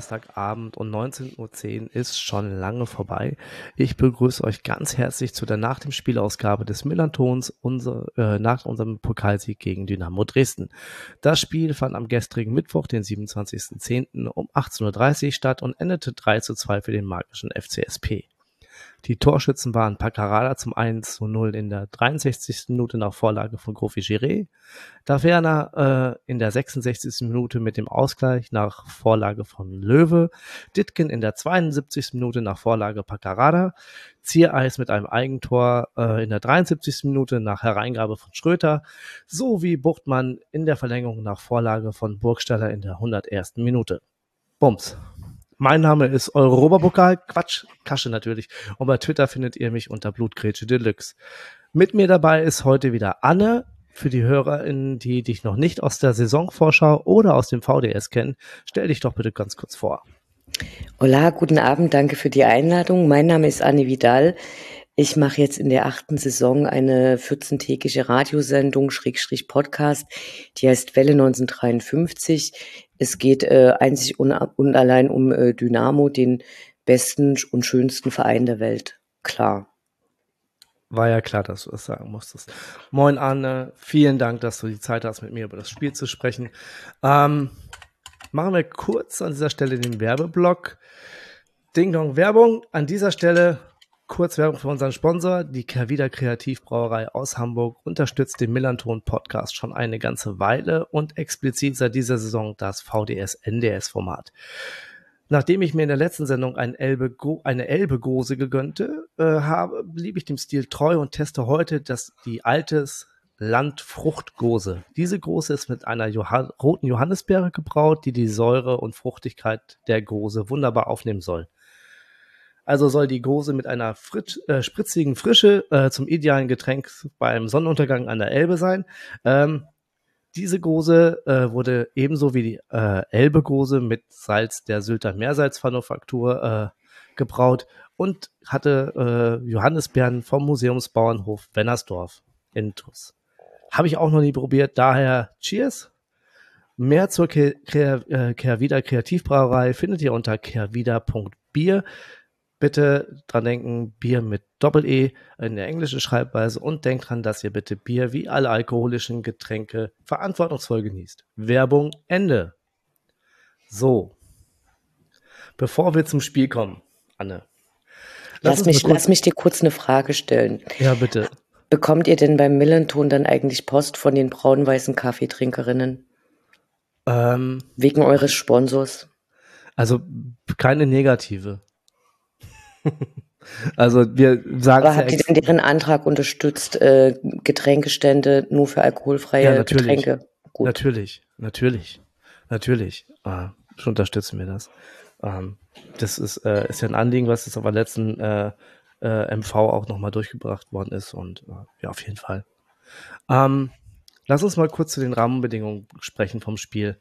Donnerstagabend und 19.10 Uhr ist schon lange vorbei. Ich begrüße euch ganz herzlich zu der nach dem Spielausgabe des Millantons unser, äh, nach unserem Pokalsieg gegen Dynamo Dresden. Das Spiel fand am gestrigen Mittwoch, den 27.10. um 18.30 Uhr statt und endete 3 zu 2 für den magischen FCSP. Die Torschützen waren Paccarada zum 1 zu 0 in der 63. Minute nach Vorlage von Kofi Giré, Taverna äh, in der 66. Minute mit dem Ausgleich nach Vorlage von Löwe, Ditken in der 72. Minute nach Vorlage Paccarada, Ziereis mit einem Eigentor äh, in der 73. Minute nach Hereingabe von Schröter, sowie Buchtmann in der Verlängerung nach Vorlage von Burgstaller in der 101. Minute. Bums. Mein Name ist Europapokal, Quatsch, Kasche natürlich. Und bei Twitter findet ihr mich unter Blutgrätsche Deluxe. Mit mir dabei ist heute wieder Anne. Für die HörerInnen, die dich noch nicht aus der Saisonvorschau oder aus dem VDS kennen, stell dich doch bitte ganz kurz vor. Hola, guten Abend, danke für die Einladung. Mein Name ist Anne Vidal. Ich mache jetzt in der achten Saison eine 14-tägige Radiosendung, Schrägstrich Podcast, die heißt Welle 1953. Es geht äh, einzig und, allein um äh, Dynamo, den besten und schönsten Verein der Welt. Klar. War ja klar, dass du das sagen musstest. Moin Anne, vielen Dank, dass du die Zeit hast, mit mir über das Spiel zu sprechen. Ähm, machen wir kurz an dieser Stelle den Werbeblock. Ding Dong Werbung. An dieser Stelle Kurz Werbung für unseren Sponsor. Die Kervida Kreativbrauerei aus Hamburg unterstützt den Millanton Podcast schon eine ganze Weile und explizit seit dieser Saison das VDS-NDS-Format. Nachdem ich mir in der letzten Sendung ein Elbe eine Elbe-Gose gegönnte äh, habe, blieb ich dem Stil treu und teste heute das, die altes Landfruchtgose. Diese Gose ist mit einer Johann roten Johannisbeere gebraut, die die Säure und Fruchtigkeit der Gose wunderbar aufnehmen soll. Also soll die Gose mit einer fritsch, äh, spritzigen Frische äh, zum idealen Getränk beim Sonnenuntergang an der Elbe sein. Ähm, diese Gose äh, wurde ebenso wie die äh, Elbe-Gose mit Salz der Sylter Meersalzmanufaktur äh, gebraut und hatte äh, Johannisbeeren vom Museumsbauernhof Wennersdorf in TUS. Habe ich auch noch nie probiert, daher Cheers. Mehr zur Kehrwieder Kreativbrauerei findet ihr unter kehrwieder.bier bitte dran denken, Bier mit Doppel-E in der englischen Schreibweise und denkt dran, dass ihr bitte Bier wie alle alkoholischen Getränke verantwortungsvoll genießt. Werbung Ende. So. Bevor wir zum Spiel kommen, Anne. Lass, mich, lass mich dir kurz eine Frage stellen. Ja, bitte. Bekommt ihr denn beim Millenton dann eigentlich Post von den braun-weißen Kaffeetrinkerinnen? Ähm, Wegen eures Sponsors? Also keine negative. Also wir sagen. Aber habt ihr denn deren Antrag unterstützt, äh, Getränkestände nur für alkoholfreie ja, natürlich, Getränke? Gut. Natürlich, natürlich, natürlich. Äh, schon unterstützen wir das. Ähm, das ist, äh, ist ja ein Anliegen, was jetzt auf der letzten äh, äh, MV auch nochmal durchgebracht worden ist und äh, ja, auf jeden Fall. Ähm, lass uns mal kurz zu den Rahmenbedingungen sprechen vom Spiel.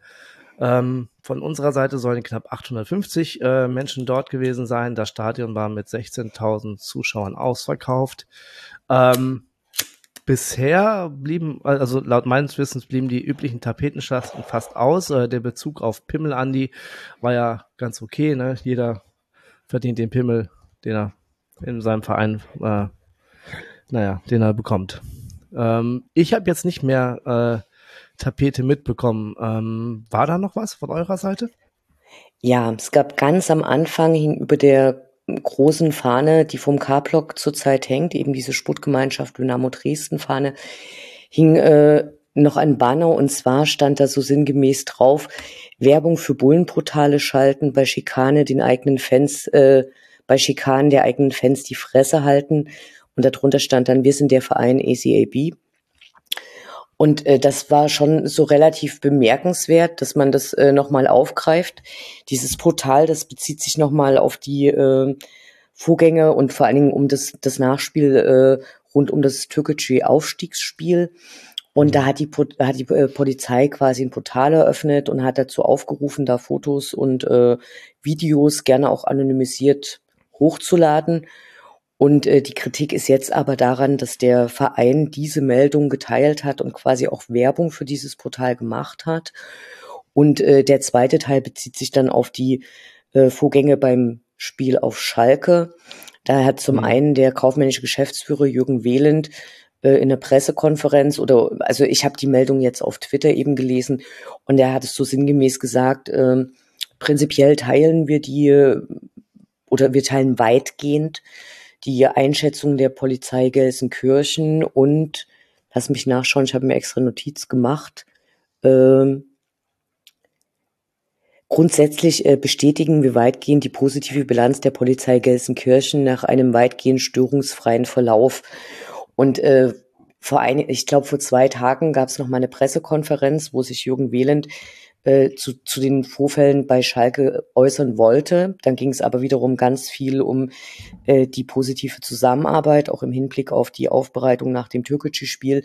Ähm, von unserer Seite sollen knapp 850 äh, Menschen dort gewesen sein. Das Stadion war mit 16.000 Zuschauern ausverkauft. Ähm, bisher blieben, also laut meines Wissens blieben die üblichen Tapetenschasten fast aus. Äh, der Bezug auf Pimmel Andi war ja ganz okay. Ne? Jeder verdient den Pimmel, den er in seinem Verein, äh, naja, den er bekommt. Ähm, ich habe jetzt nicht mehr äh, Tapete mitbekommen. Ähm, war da noch was von eurer Seite? Ja, es gab ganz am Anfang hing über der großen Fahne, die vom K-Block zurzeit hängt, eben diese Sportgemeinschaft Dynamo Dresden Fahne, hing äh, noch ein Banner und zwar stand da so sinngemäß drauf, Werbung für Bullenportale schalten, bei Schikane den eigenen Fans, äh, bei Schikanen der eigenen Fans die Fresse halten und darunter stand dann, wir sind der Verein ACAB. Und äh, das war schon so relativ bemerkenswert, dass man das äh, nochmal aufgreift. Dieses Portal, das bezieht sich nochmal auf die äh, Vorgänge und vor allen Dingen um das, das Nachspiel äh, rund um das türkische Aufstiegsspiel. Und da hat die, hat die äh, Polizei quasi ein Portal eröffnet und hat dazu aufgerufen, da Fotos und äh, Videos gerne auch anonymisiert hochzuladen. Und äh, die Kritik ist jetzt aber daran, dass der Verein diese Meldung geteilt hat und quasi auch Werbung für dieses Portal gemacht hat. Und äh, der zweite Teil bezieht sich dann auf die äh, Vorgänge beim Spiel auf Schalke. Da hat zum mhm. einen der kaufmännische Geschäftsführer Jürgen Wehland äh, in der Pressekonferenz oder also ich habe die Meldung jetzt auf Twitter eben gelesen und er hat es so sinngemäß gesagt, äh, prinzipiell teilen wir die oder wir teilen weitgehend die Einschätzung der Polizei Gelsenkirchen und, lass mich nachschauen, ich habe mir extra Notiz gemacht, ähm, Grundsätzlich äh, bestätigen wir weitgehend die positive Bilanz der Polizei Gelsenkirchen nach einem weitgehend störungsfreien Verlauf. Und äh, vor ein, ich glaube, vor zwei Tagen gab es noch mal eine Pressekonferenz, wo sich Jürgen Wehland äh, zu, zu den Vorfällen bei Schalke äußern wollte. Dann ging es aber wiederum ganz viel um äh, die positive Zusammenarbeit, auch im Hinblick auf die Aufbereitung nach dem Türkgücü-Spiel.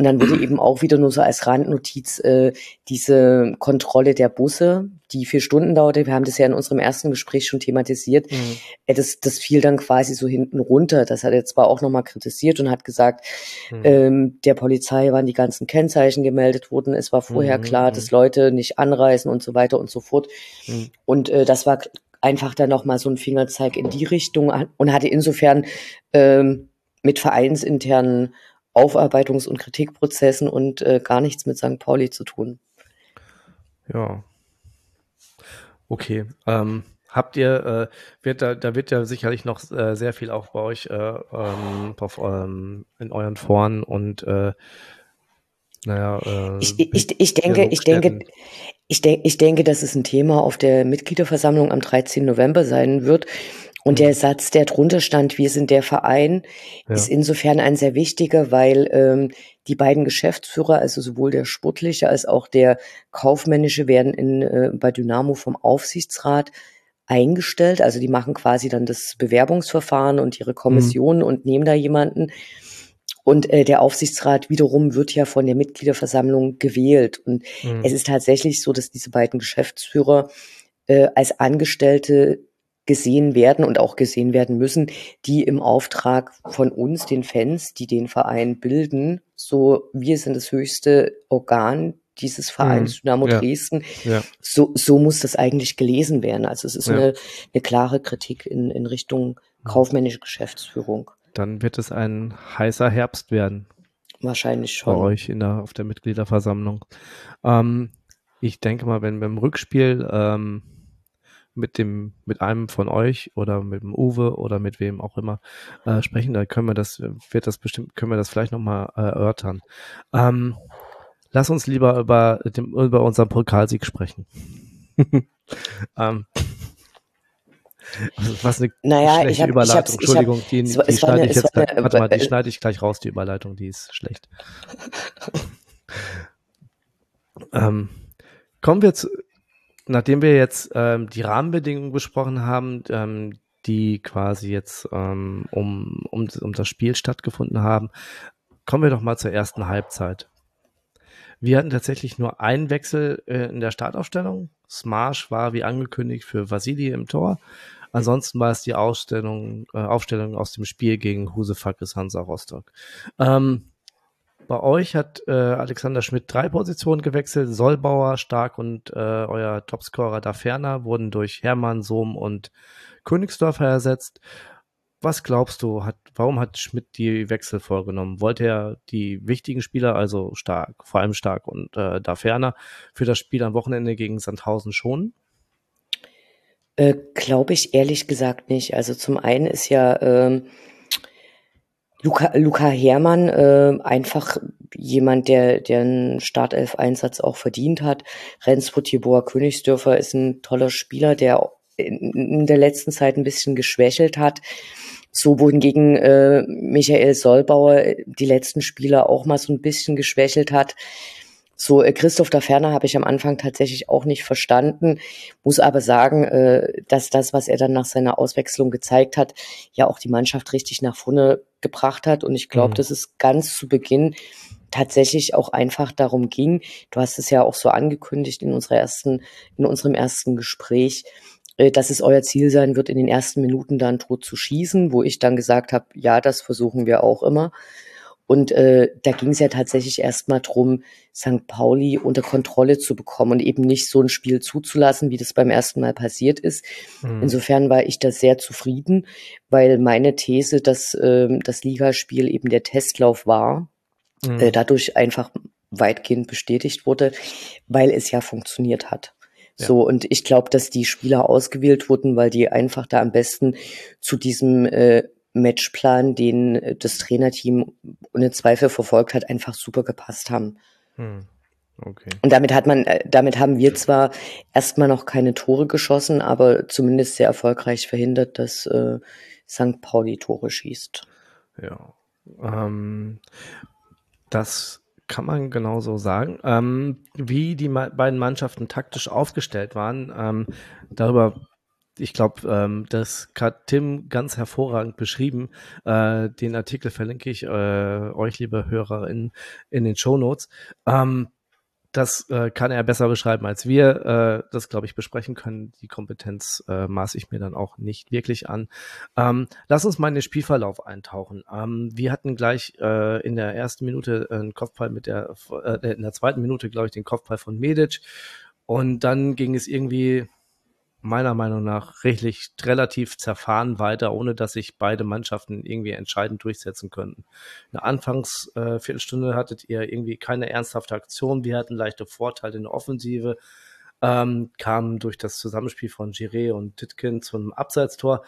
Und dann wurde eben auch wieder nur so als Randnotiz äh, diese Kontrolle der Busse, die vier Stunden dauerte. Wir haben das ja in unserem ersten Gespräch schon thematisiert. Mhm. Äh, das, das fiel dann quasi so hinten runter. Das hat er zwar auch nochmal kritisiert und hat gesagt, mhm. ähm, der Polizei waren die ganzen Kennzeichen gemeldet worden. Es war vorher mhm. klar, dass mhm. Leute nicht anreisen und so weiter und so fort. Mhm. Und äh, das war einfach dann nochmal so ein Fingerzeig in die Richtung und hatte insofern ähm, mit vereinsinternen Aufarbeitungs- und Kritikprozessen und äh, gar nichts mit St. Pauli zu tun. Ja. Okay. Ähm, habt ihr, äh, wird da, da wird ja sicherlich noch äh, sehr viel auch bei euch äh, ähm, auf, ähm, in euren Foren und äh, naja, äh, ich, ich, ich denke, ich denke, ich, de ich denke, dass es ein Thema auf der Mitgliederversammlung am 13. November sein wird. Und der Satz, der drunter stand, wir sind der Verein, ja. ist insofern ein sehr wichtiger, weil ähm, die beiden Geschäftsführer, also sowohl der sportliche als auch der kaufmännische, werden in, äh, bei Dynamo vom Aufsichtsrat eingestellt. Also die machen quasi dann das Bewerbungsverfahren und ihre Kommission mhm. und nehmen da jemanden. Und äh, der Aufsichtsrat wiederum wird ja von der Mitgliederversammlung gewählt. Und mhm. es ist tatsächlich so, dass diese beiden Geschäftsführer äh, als Angestellte gesehen werden und auch gesehen werden müssen, die im Auftrag von uns, den Fans, die den Verein bilden, so wir sind das höchste Organ dieses Vereins mhm. Dynamo ja. Dresden. Ja. So, so muss das eigentlich gelesen werden. Also es ist ja. eine, eine klare Kritik in, in Richtung mhm. kaufmännische Geschäftsführung. Dann wird es ein heißer Herbst werden. Wahrscheinlich schon. Bei euch in der, auf der Mitgliederversammlung. Ähm, ich denke mal, wenn beim Rückspiel ähm, mit dem, mit einem von euch oder mit dem Uwe oder mit wem auch immer äh, sprechen, da können wir das, wird das bestimmt, können wir das vielleicht nochmal äh, erörtern. Ähm, lass uns lieber über, dem, über unseren Pokalsieg sprechen. ähm, also was eine naja, schlechte hab, Überleitung. Entschuldigung, die, die, die schneide ich jetzt, eine, warte mal, die schneide ich gleich raus, die Überleitung, die ist schlecht. ähm, kommen wir zu, nachdem wir jetzt ähm, die Rahmenbedingungen besprochen haben, ähm, die quasi jetzt ähm, um, um, um das Spiel stattgefunden haben, kommen wir doch mal zur ersten Halbzeit. Wir hatten tatsächlich nur einen Wechsel äh, in der Startaufstellung. Smash war wie angekündigt für Vasili im Tor. Ansonsten war es die Ausstellung, äh, Aufstellung aus dem Spiel gegen Husefakis Hansa Rostock. Ähm, bei euch hat äh, Alexander Schmidt drei Positionen gewechselt. Sollbauer, Stark und äh, euer Topscorer Daferner wurden durch Hermann, Sohm und Königsdorfer ersetzt. Was glaubst du, hat, warum hat Schmidt die Wechsel vorgenommen? Wollte er die wichtigen Spieler, also Stark, vor allem Stark und äh, Daferner, für das Spiel am Wochenende gegen Sandhausen schonen? Äh, Glaube ich ehrlich gesagt nicht. Also zum einen ist ja ähm, Luca, Luca Hermann, äh, einfach jemand, der, der einen Startelf-Einsatz auch verdient hat. Rendsburg Tibor Königsdörfer ist ein toller Spieler, der in, der letzten Zeit ein bisschen geschwächelt hat. So wohingegen äh, Michael Solbauer die letzten Spieler auch mal so ein bisschen geschwächelt hat. So, äh, Christoph da Ferner habe ich am Anfang tatsächlich auch nicht verstanden, muss aber sagen, äh, dass das, was er dann nach seiner Auswechslung gezeigt hat, ja auch die Mannschaft richtig nach vorne gebracht hat. Und ich glaube, mhm. dass es ganz zu Beginn tatsächlich auch einfach darum ging. Du hast es ja auch so angekündigt in unserer ersten, in unserem ersten Gespräch, äh, dass es euer Ziel sein wird, in den ersten Minuten dann tot zu schießen, wo ich dann gesagt habe, ja, das versuchen wir auch immer. Und äh, da ging es ja tatsächlich erstmal drum, St. Pauli unter Kontrolle zu bekommen und eben nicht so ein Spiel zuzulassen, wie das beim ersten Mal passiert ist. Mhm. Insofern war ich da sehr zufrieden, weil meine These, dass äh, das Ligaspiel eben der Testlauf war, mhm. äh, dadurch einfach weitgehend bestätigt wurde, weil es ja funktioniert hat. Ja. So, und ich glaube, dass die Spieler ausgewählt wurden, weil die einfach da am besten zu diesem äh, Matchplan, den äh, das Trainerteam ohne Zweifel verfolgt hat, einfach super gepasst haben. Hm. Okay. Und damit hat man, äh, damit haben wir zwar erstmal noch keine Tore geschossen, aber zumindest sehr erfolgreich verhindert, dass äh, St. Pauli Tore schießt. Ja. Ähm, das kann man genauso sagen. Ähm, wie die beiden Mannschaften taktisch aufgestellt waren, ähm, darüber ich glaube, ähm, das hat Tim ganz hervorragend beschrieben. Äh, den Artikel verlinke ich äh, euch, liebe HörerInnen, in den Show Notes. Ähm, das äh, kann er besser beschreiben als wir. Äh, das, glaube ich, besprechen können. Die Kompetenz äh, maße ich mir dann auch nicht wirklich an. Ähm, lass uns mal in den Spielverlauf eintauchen. Ähm, wir hatten gleich äh, in der ersten Minute einen Kopfball mit der, äh, in der zweiten Minute, glaube ich, den Kopfball von Medic. Und dann ging es irgendwie meiner Meinung nach rechtlich relativ zerfahren weiter, ohne dass sich beide Mannschaften irgendwie entscheidend durchsetzen könnten. In der Anfangsviertelstunde äh, hattet ihr irgendwie keine ernsthafte Aktion. Wir hatten leichte Vorteile in der Offensive, ähm, kamen durch das Zusammenspiel von Giré und Titkin zum Abseitstor.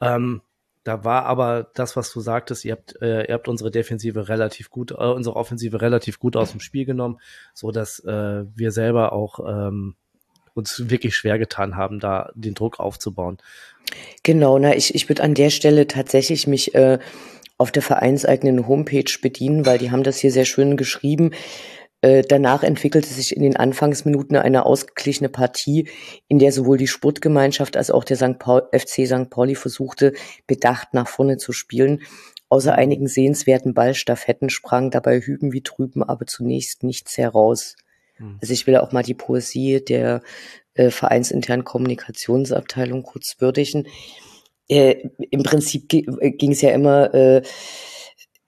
Ähm, da war aber das, was du sagtest, ihr habt, äh, ihr habt unsere Defensive relativ gut, äh, unsere Offensive relativ gut aus dem Spiel genommen, so dass äh, wir selber auch ähm, uns wirklich schwer getan haben, da den Druck aufzubauen. Genau, na, ich, ich würde an der Stelle tatsächlich mich äh, auf der vereinseigenen Homepage bedienen, weil die haben das hier sehr schön geschrieben. Äh, danach entwickelte sich in den Anfangsminuten eine ausgeglichene Partie, in der sowohl die Sportgemeinschaft als auch der St. Paul, FC St. Pauli versuchte, bedacht nach vorne zu spielen. Außer einigen sehenswerten Ballstaffetten sprang dabei Hüben wie drüben aber zunächst nichts heraus. Hm. Also ich will auch mal die Poesie der äh, vereinsinternen Kommunikationsabteilung kurz würdigen. Äh, Im Prinzip äh, ging es ja immer, äh,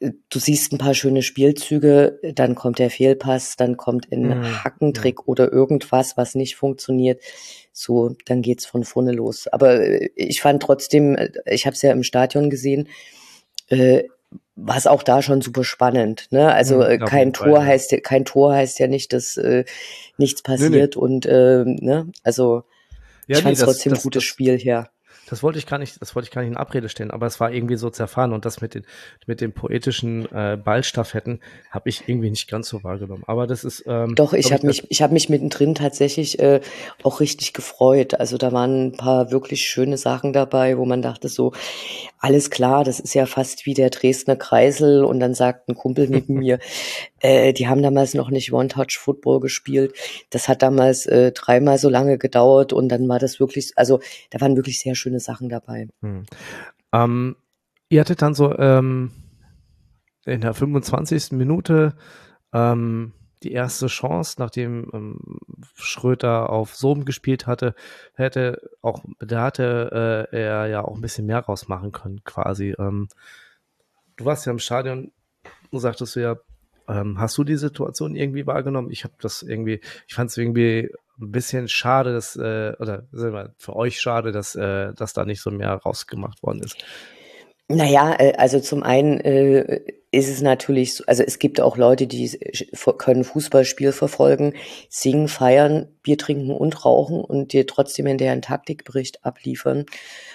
du siehst ein paar schöne Spielzüge, dann kommt der Fehlpass, dann kommt ein mhm. Hackentrick oder irgendwas, was nicht funktioniert. So, dann geht's von vorne los. Aber äh, ich fand trotzdem, äh, ich habe es ja im Stadion gesehen, äh, war es auch da schon super spannend. Ne? Also mhm, kein Tor Fall, heißt ja, kein Tor heißt ja nicht, dass äh, nichts passiert nee, nee. und äh, ne, also ja, ich fand es nee, trotzdem ein gutes das, Spiel hier. Das wollte ich gar nicht, das wollte ich gar nicht in Abrede stellen, aber es war irgendwie so zerfahren und das mit den, mit den poetischen äh, Ballstaffetten habe ich irgendwie nicht ganz so wahrgenommen. Aber das ist ähm, doch. Ich habe mich, ich habe mich mittendrin tatsächlich äh, auch richtig gefreut. Also da waren ein paar wirklich schöne Sachen dabei, wo man dachte so, alles klar, das ist ja fast wie der Dresdner Kreisel. Und dann sagt ein Kumpel neben mir, äh, die haben damals noch nicht One-Touch-Football gespielt. Das hat damals äh, dreimal so lange gedauert und dann war das wirklich, also da waren wirklich sehr schöne Sachen dabei. Hm. Ähm, ihr hattet dann so ähm, in der 25. Minute ähm, die erste Chance, nachdem ähm, Schröter auf Soben gespielt hatte, hätte auch, da hatte äh, er ja auch ein bisschen mehr rausmachen können, quasi. Ähm, du warst ja im Stadion, sagtest du ja, ähm, hast du die Situation irgendwie wahrgenommen? Ich habe das irgendwie, ich fand es irgendwie ein bisschen schade, dass, äh, oder wir, für euch schade, dass, äh, dass da nicht so mehr rausgemacht worden ist. Naja, äh, also zum einen äh, ist es natürlich so, also es gibt auch Leute, die können Fußballspiel verfolgen, singen, feiern, Bier trinken und rauchen und dir trotzdem hinterher einen Taktikbericht abliefern.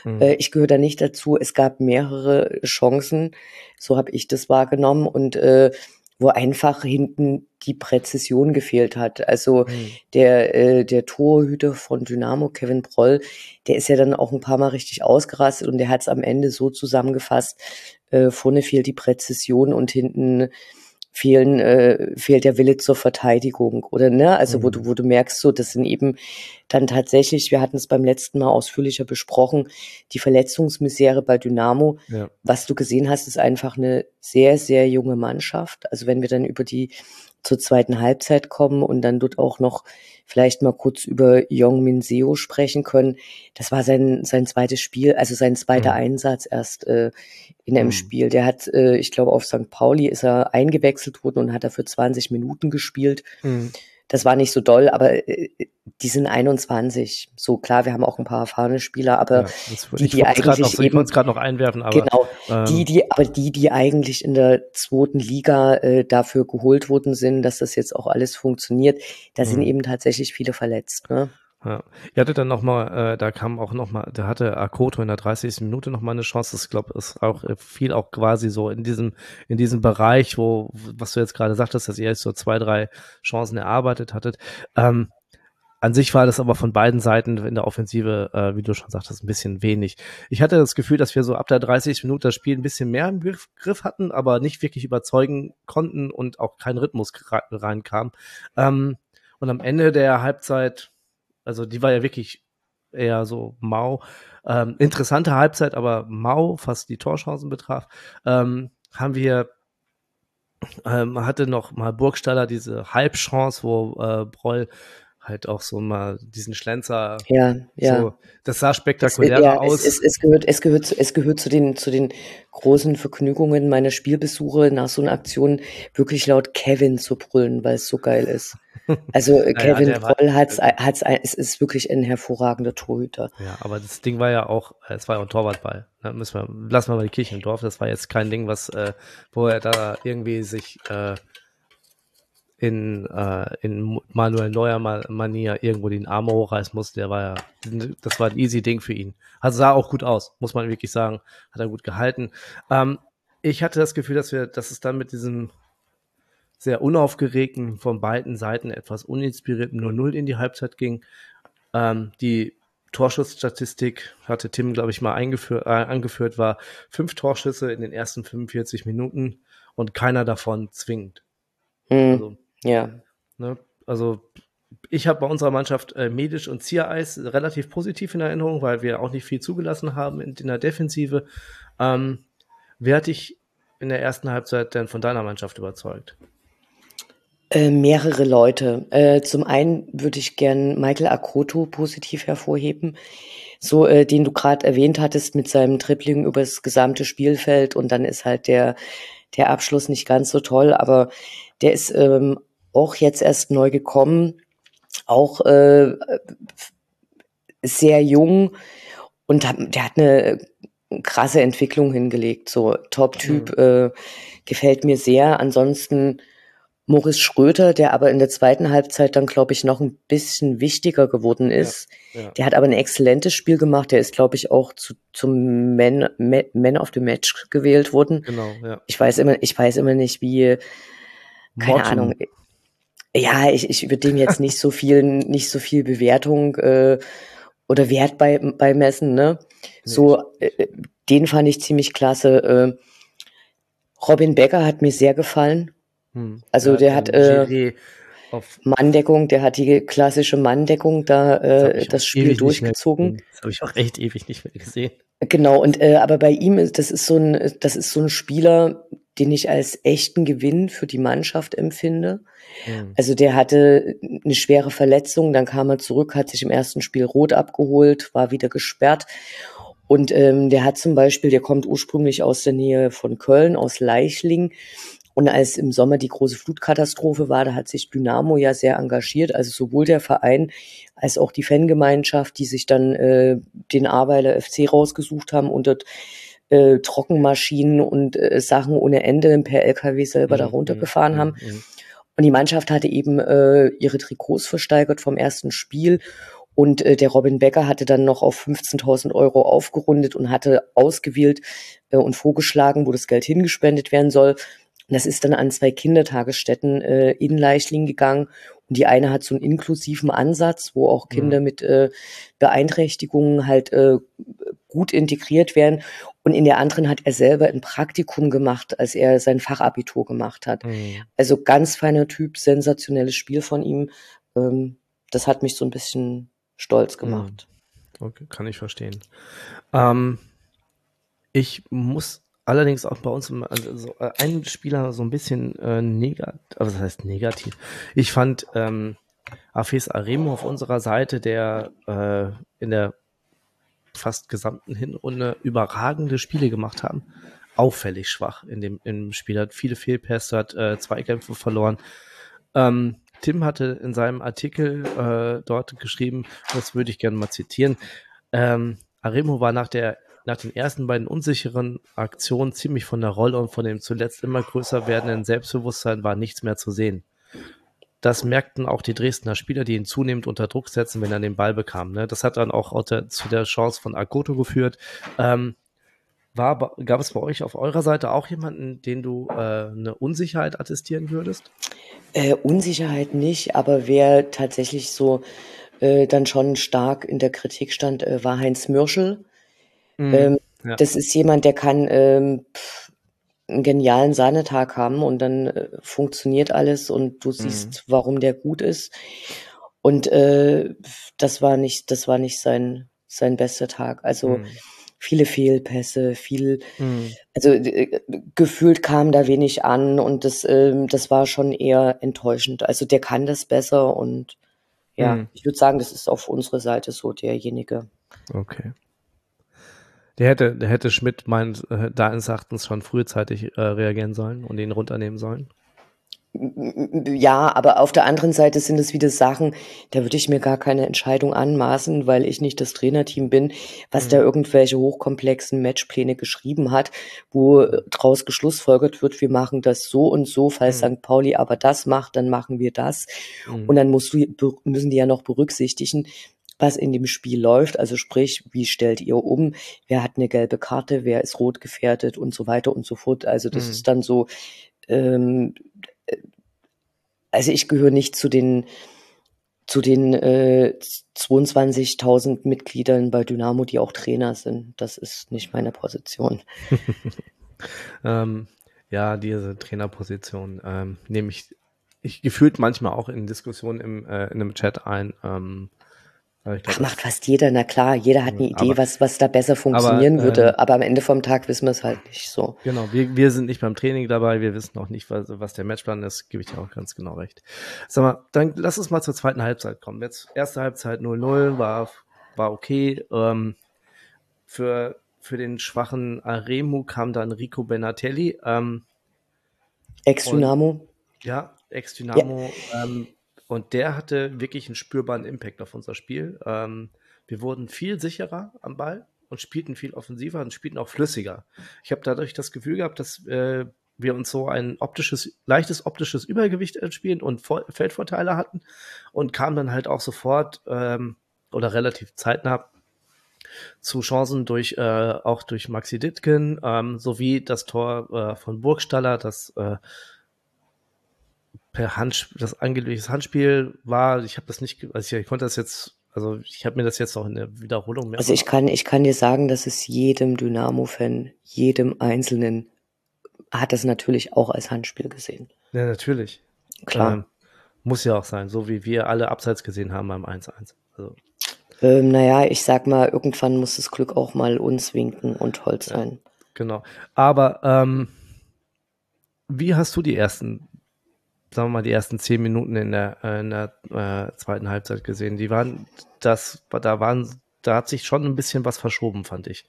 Mhm. Äh, ich gehöre da nicht dazu. Es gab mehrere Chancen, so habe ich das wahrgenommen und äh, wo einfach hinten die Präzision gefehlt hat. Also mhm. der, äh, der Torhüter von Dynamo, Kevin Proll, der ist ja dann auch ein paar Mal richtig ausgerastet und der hat es am Ende so zusammengefasst, äh, vorne fehlt die Präzision und hinten fehlen, äh, fehlt der Wille zur Verteidigung oder ne, also mhm. wo du, mhm. wo du merkst, so, das sind eben dann tatsächlich, wir hatten es beim letzten Mal ausführlicher besprochen, die Verletzungsmisere bei Dynamo. Ja. Was du gesehen hast, ist einfach eine sehr, sehr junge Mannschaft. Also wenn wir dann über die zur zweiten Halbzeit kommen und dann dort auch noch vielleicht mal kurz über Yong Min Seo sprechen können. Das war sein, sein zweites Spiel, also sein zweiter mhm. Einsatz erst äh, in einem mhm. Spiel. Der hat, äh, ich glaube, auf St. Pauli ist er eingewechselt worden und hat dafür 20 Minuten gespielt. Mhm das war nicht so doll, aber äh, die sind 21. So klar, wir haben auch ein paar erfahrene Spieler, aber ja, die, die eigentlich noch, eben, ich gerade noch einwerfen, aber genau ähm, die, die, aber die, die eigentlich in der zweiten Liga äh, dafür geholt worden sind, dass das jetzt auch alles funktioniert, da sind mhm. eben tatsächlich viele verletzt. Ne? Ja. Ihr hattet dann nochmal, äh, da kam auch nochmal, da hatte Akoto in der 30. Minute nochmal eine Chance. Das, glaube ist auch äh, viel auch quasi so in diesem, in diesem Bereich, wo, was du jetzt gerade sagtest, dass ihr jetzt so zwei, drei Chancen erarbeitet hattet. Ähm, an sich war das aber von beiden Seiten in der Offensive, äh, wie du schon sagtest, ein bisschen wenig. Ich hatte das Gefühl, dass wir so ab der 30. Minute das Spiel ein bisschen mehr im Griff, Griff hatten, aber nicht wirklich überzeugen konnten und auch kein Rhythmus reinkam. Ähm, und am Ende der Halbzeit also die war ja wirklich eher so mau. Ähm, interessante Halbzeit, aber mau, was die Torchancen betraf. Ähm, haben wir ähm, hatte noch mal Burgstaller diese Halbchance, wo äh, Broll halt auch so mal diesen Schlenzer. Ja, ja. So, das sah spektakulär ja, aus. Es, es, es, gehört, es gehört, zu, es gehört zu den, zu den großen Vergnügungen meiner Spielbesuche nach so einer Aktion wirklich laut Kevin zu brüllen, weil es so geil ist. Also naja, Kevin Proll hat's, hat's, es ist wirklich ein hervorragender Torhüter. Ja, aber das Ding war ja auch, es war ja ein Torwartball. Da müssen wir, lassen wir mal die Kirche im Dorf. Das war jetzt kein Ding, was, äh, wo er da irgendwie sich äh, in, äh, in Manuel Neuer Manier irgendwo den Arm hochreißen musste, der war ja, das war ein easy Ding für ihn. Also sah auch gut aus, muss man wirklich sagen. Hat er gut gehalten. Ähm, ich hatte das Gefühl, dass wir, dass es dann mit diesem sehr unaufgeregten, von beiden Seiten etwas uninspirierten 0-0 in die Halbzeit ging. Ähm, die Torschussstatistik hatte Tim, glaube ich, mal eingeführt, äh, angeführt, war fünf Torschüsse in den ersten 45 Minuten und keiner davon zwingend. Mhm. Also ja. Ne? Also ich habe bei unserer Mannschaft äh, Medisch und Ziereis relativ positiv in Erinnerung, weil wir auch nicht viel zugelassen haben in, in der Defensive. Ähm, wer hat dich in der ersten Halbzeit denn von deiner Mannschaft überzeugt? Äh, mehrere Leute. Äh, zum einen würde ich gern Michael Akoto positiv hervorheben. So, äh, den du gerade erwähnt hattest mit seinem Tripling übers gesamte Spielfeld und dann ist halt der, der Abschluss nicht ganz so toll, aber der ist ähm, auch jetzt erst neu gekommen, auch äh, sehr jung und hat, der hat eine krasse Entwicklung hingelegt. So Top-Typ mhm. äh, gefällt mir sehr. Ansonsten Moritz Schröter, der aber in der zweiten Halbzeit dann, glaube ich, noch ein bisschen wichtiger geworden ist. Ja, ja. Der hat aber ein exzellentes Spiel gemacht. Der ist, glaube ich, auch zu, zum Man, Man of the Match gewählt worden. Genau, ja. Ich weiß immer, ich weiß immer nicht, wie, keine Morton. Ahnung. Ja, ich, ich würde dem jetzt nicht so viel, nicht so viel Bewertung äh, oder Wert bei, beimessen, ne? So, äh, den fand ich ziemlich klasse. Äh, Robin Becker hat mir sehr gefallen. Hm. Also ja, der hat äh, Manndeckung, der hat die klassische Manndeckung da äh, das, das Spiel durchgezogen. Das habe ich auch echt ewig nicht mehr gesehen. Genau, und äh, aber bei ihm ist das ist so ein das ist so ein Spieler, den ich als echten Gewinn für die Mannschaft empfinde. Mhm. Also der hatte eine schwere Verletzung, dann kam er zurück, hat sich im ersten Spiel rot abgeholt, war wieder gesperrt. Und ähm, der hat zum Beispiel, der kommt ursprünglich aus der Nähe von Köln, aus Leichling. Und als im Sommer die große Flutkatastrophe war, da hat sich Dynamo ja sehr engagiert, also sowohl der Verein als auch die Fangemeinschaft, die sich dann äh, den Aweiler FC rausgesucht haben und dort äh, Trockenmaschinen und äh, Sachen ohne Ende per LKW selber mhm, da runtergefahren mhm, haben. Mhm. Und die Mannschaft hatte eben äh, ihre Trikots versteigert vom ersten Spiel. Und äh, der Robin Becker hatte dann noch auf 15.000 Euro aufgerundet und hatte ausgewählt äh, und vorgeschlagen, wo das Geld hingespendet werden soll. Und das ist dann an zwei Kindertagesstätten äh, in Leichling gegangen. Und die eine hat so einen inklusiven Ansatz, wo auch Kinder mhm. mit äh, Beeinträchtigungen halt äh, gut integriert werden. Und in der anderen hat er selber ein Praktikum gemacht, als er sein Fachabitur gemacht hat. Mhm. Also ganz feiner Typ, sensationelles Spiel von ihm. Ähm, das hat mich so ein bisschen stolz mhm. gemacht. Okay, kann ich verstehen. Ähm, ich muss allerdings auch bei uns also, äh, ein Spieler so ein bisschen äh, negativ, also das heißt negativ. Ich fand ähm, Afes Aremo auf unserer Seite, der äh, in der fast gesamten Hinrunde überragende Spiele gemacht haben, auffällig schwach in dem im Spiel. Hat viele Fehlpässe, hat äh, Zweikämpfe verloren. Ähm, Tim hatte in seinem Artikel äh, dort geschrieben, das würde ich gerne mal zitieren. Ähm, Aremo war nach der nach den ersten beiden unsicheren Aktionen ziemlich von der Rolle und von dem zuletzt immer größer werdenden Selbstbewusstsein war nichts mehr zu sehen. Das merkten auch die Dresdner Spieler, die ihn zunehmend unter Druck setzen, wenn er den Ball bekam. Ne? Das hat dann auch zu der Chance von Agoto geführt. Ähm, war, gab es bei euch auf eurer Seite auch jemanden, den du äh, eine Unsicherheit attestieren würdest? Äh, Unsicherheit nicht, aber wer tatsächlich so äh, dann schon stark in der Kritik stand, äh, war Heinz Mürschel. Mhm, ähm, ja. Das ist jemand, der kann ähm, einen genialen Sahnetag haben und dann äh, funktioniert alles und du siehst, mhm. warum der gut ist. Und äh, das war nicht, das war nicht sein sein bester Tag. Also mhm. viele Fehlpässe, viel, mhm. also äh, gefühlt kam da wenig an und das, äh, das war schon eher enttäuschend. Also der kann das besser und ja, mhm. ich würde sagen, das ist auf unserer Seite so derjenige. Okay. Der hätte, der hätte Schmidt meines äh, Erachtens schon frühzeitig äh, reagieren sollen und ihn runternehmen sollen. Ja, aber auf der anderen Seite sind es wieder Sachen, da würde ich mir gar keine Entscheidung anmaßen, weil ich nicht das Trainerteam bin, was mhm. da irgendwelche hochkomplexen Matchpläne geschrieben hat, wo draus geschlussfolgert wird, wir machen das so und so, falls mhm. St. Pauli aber das macht, dann machen wir das. Mhm. Und dann musst du, müssen die ja noch berücksichtigen, was in dem Spiel läuft. Also sprich, wie stellt ihr um? Wer hat eine gelbe Karte? Wer ist rot gefährdet und so weiter und so fort. Also das mhm. ist dann so, ähm, äh, also ich gehöre nicht zu den zu den äh, 22.000 Mitgliedern bei Dynamo, die auch Trainer sind. Das ist nicht meine Position. ähm, ja, diese Trainerposition ähm, nehme ich, ich gefühlt manchmal auch in Diskussionen im, äh, in einem Chat ein. Ähm, Glaub, Ach, macht fast jeder, na klar, jeder hat eine Idee, aber, was, was da besser funktionieren aber, würde, äh, aber am Ende vom Tag wissen wir es halt nicht so. Genau, wir, wir sind nicht beim Training dabei, wir wissen auch nicht, was, was der Matchplan ist, gebe ich dir auch ganz genau recht. Sag mal, dann lass uns mal zur zweiten Halbzeit kommen. Jetzt erste Halbzeit 0-0 war, war okay. Ähm, für, für den schwachen Aremu kam dann Rico Benatelli. Ähm, Ex-Dynamo. Ja, Ex-Dynamo. Ja. Ähm, und der hatte wirklich einen spürbaren Impact auf unser Spiel. Ähm, wir wurden viel sicherer am Ball und spielten viel offensiver und spielten auch flüssiger. Ich habe dadurch das Gefühl gehabt, dass äh, wir uns so ein optisches, leichtes optisches Übergewicht spielen und Vor Feldvorteile hatten und kamen dann halt auch sofort ähm, oder relativ zeitnah zu Chancen durch äh, auch durch Maxi Ditkin ähm, sowie das Tor äh, von Burgstaller, das äh, per Hand, das angelegtes Handspiel war. Ich habe das nicht, also ich, ich, konnte das jetzt, also ich habe mir das jetzt auch in der Wiederholung mehr. Also ich kann, ich kann dir sagen, dass es jedem Dynamo-Fan, jedem Einzelnen hat das natürlich auch als Handspiel gesehen. Ja, natürlich. Klar. Ähm, muss ja auch sein, so wie wir alle abseits gesehen haben beim 1-1. Also. Ähm, naja, ich sag mal, irgendwann muss das Glück auch mal uns winken und Holz sein. Ja, genau. Aber ähm, wie hast du die ersten sagen wir mal, die ersten zehn Minuten in der, äh, in der äh, zweiten Halbzeit gesehen. Die waren, das, da waren, da hat sich schon ein bisschen was verschoben, fand ich.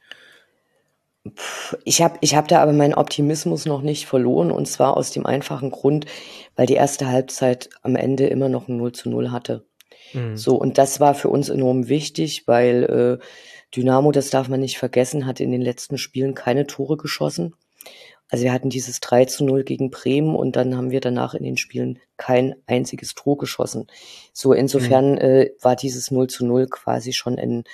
Ich habe ich hab da aber meinen Optimismus noch nicht verloren und zwar aus dem einfachen Grund, weil die erste Halbzeit am Ende immer noch ein 0 zu 0 hatte. Mhm. So, und das war für uns enorm wichtig, weil äh, Dynamo, das darf man nicht vergessen, hat in den letzten Spielen keine Tore geschossen. Also wir hatten dieses 3 zu 0 gegen Bremen und dann haben wir danach in den Spielen kein einziges Tor geschossen. So insofern mhm. äh, war dieses 0 zu 0 quasi schon ein,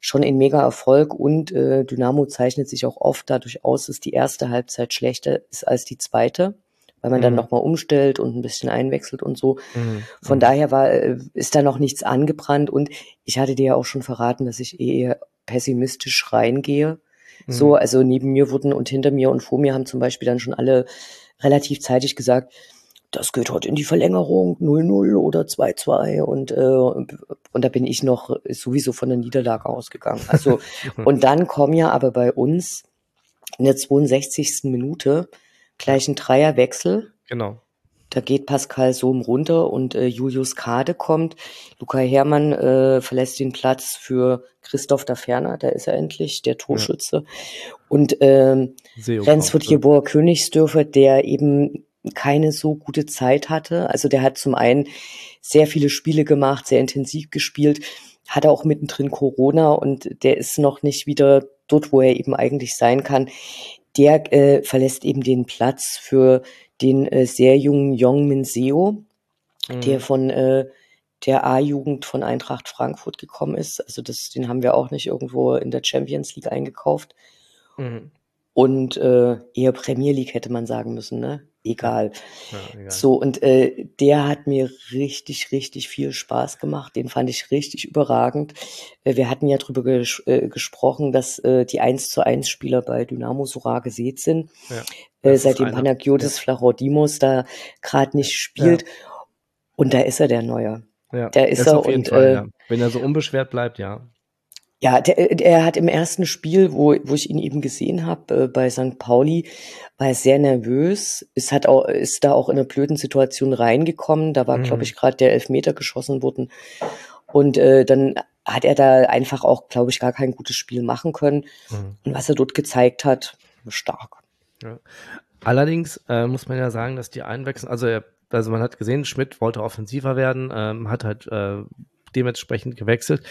schon ein mega Erfolg und äh, Dynamo zeichnet sich auch oft dadurch aus, dass die erste Halbzeit schlechter ist als die zweite, weil man mhm. dann nochmal umstellt und ein bisschen einwechselt und so. Mhm. Von mhm. daher war, äh, ist da noch nichts angebrannt und ich hatte dir ja auch schon verraten, dass ich eher pessimistisch reingehe so, mhm. also neben mir wurden und hinter mir und vor mir haben zum Beispiel dann schon alle relativ zeitig gesagt, das geht heute in die Verlängerung 0-0 oder 2-2 und, äh, und da bin ich noch sowieso von der Niederlage ausgegangen. Also, und dann kommen ja aber bei uns in der 62. Minute gleich ein Dreierwechsel. Genau. Da geht Pascal Sohm runter und äh, Julius Kade kommt. Luca Herrmann äh, verlässt den Platz für Christoph Daferner, da ist er endlich, der Torschütze. Ja. Und ähm, Rensford Jeboer Königsdörfer, der eben keine so gute Zeit hatte. Also der hat zum einen sehr viele Spiele gemacht, sehr intensiv gespielt, hatte auch mittendrin Corona und der ist noch nicht wieder dort, wo er eben eigentlich sein kann. Der äh, verlässt eben den Platz für den äh, sehr jungen Jong Min Seo, mhm. der von äh, der A-Jugend von Eintracht Frankfurt gekommen ist. Also das, den haben wir auch nicht irgendwo in der Champions League eingekauft. Mhm. Und äh, eher Premier League hätte man sagen müssen, ne? Egal. Ja, egal. So, und äh, der hat mir richtig, richtig viel Spaß gemacht. Den fand ich richtig überragend. Äh, wir hatten ja drüber ges äh, gesprochen, dass äh, die 1 zu 1 Spieler bei Dynamo Sora gesät sind. Ja, äh, seitdem Panagiotis ja. Flachodimos da gerade nicht spielt. Ja. Und da ist er der Neue. Ja, da ist er und Fall, äh, wenn er so unbeschwert bleibt, ja. Ja, der, der hat im ersten Spiel, wo, wo ich ihn eben gesehen habe, äh, bei St. Pauli, war er sehr nervös. Es hat auch, ist da auch in eine blöden Situation reingekommen. Da war, mhm. glaube ich, gerade der Elfmeter geschossen worden. Und äh, dann hat er da einfach auch, glaube ich, gar kein gutes Spiel machen können. Mhm. Und was er dort gezeigt hat, stark. Ja. Allerdings äh, muss man ja sagen, dass die Einwechslung, also also man hat gesehen, Schmidt wollte offensiver werden, ähm, hat halt äh, dementsprechend gewechselt.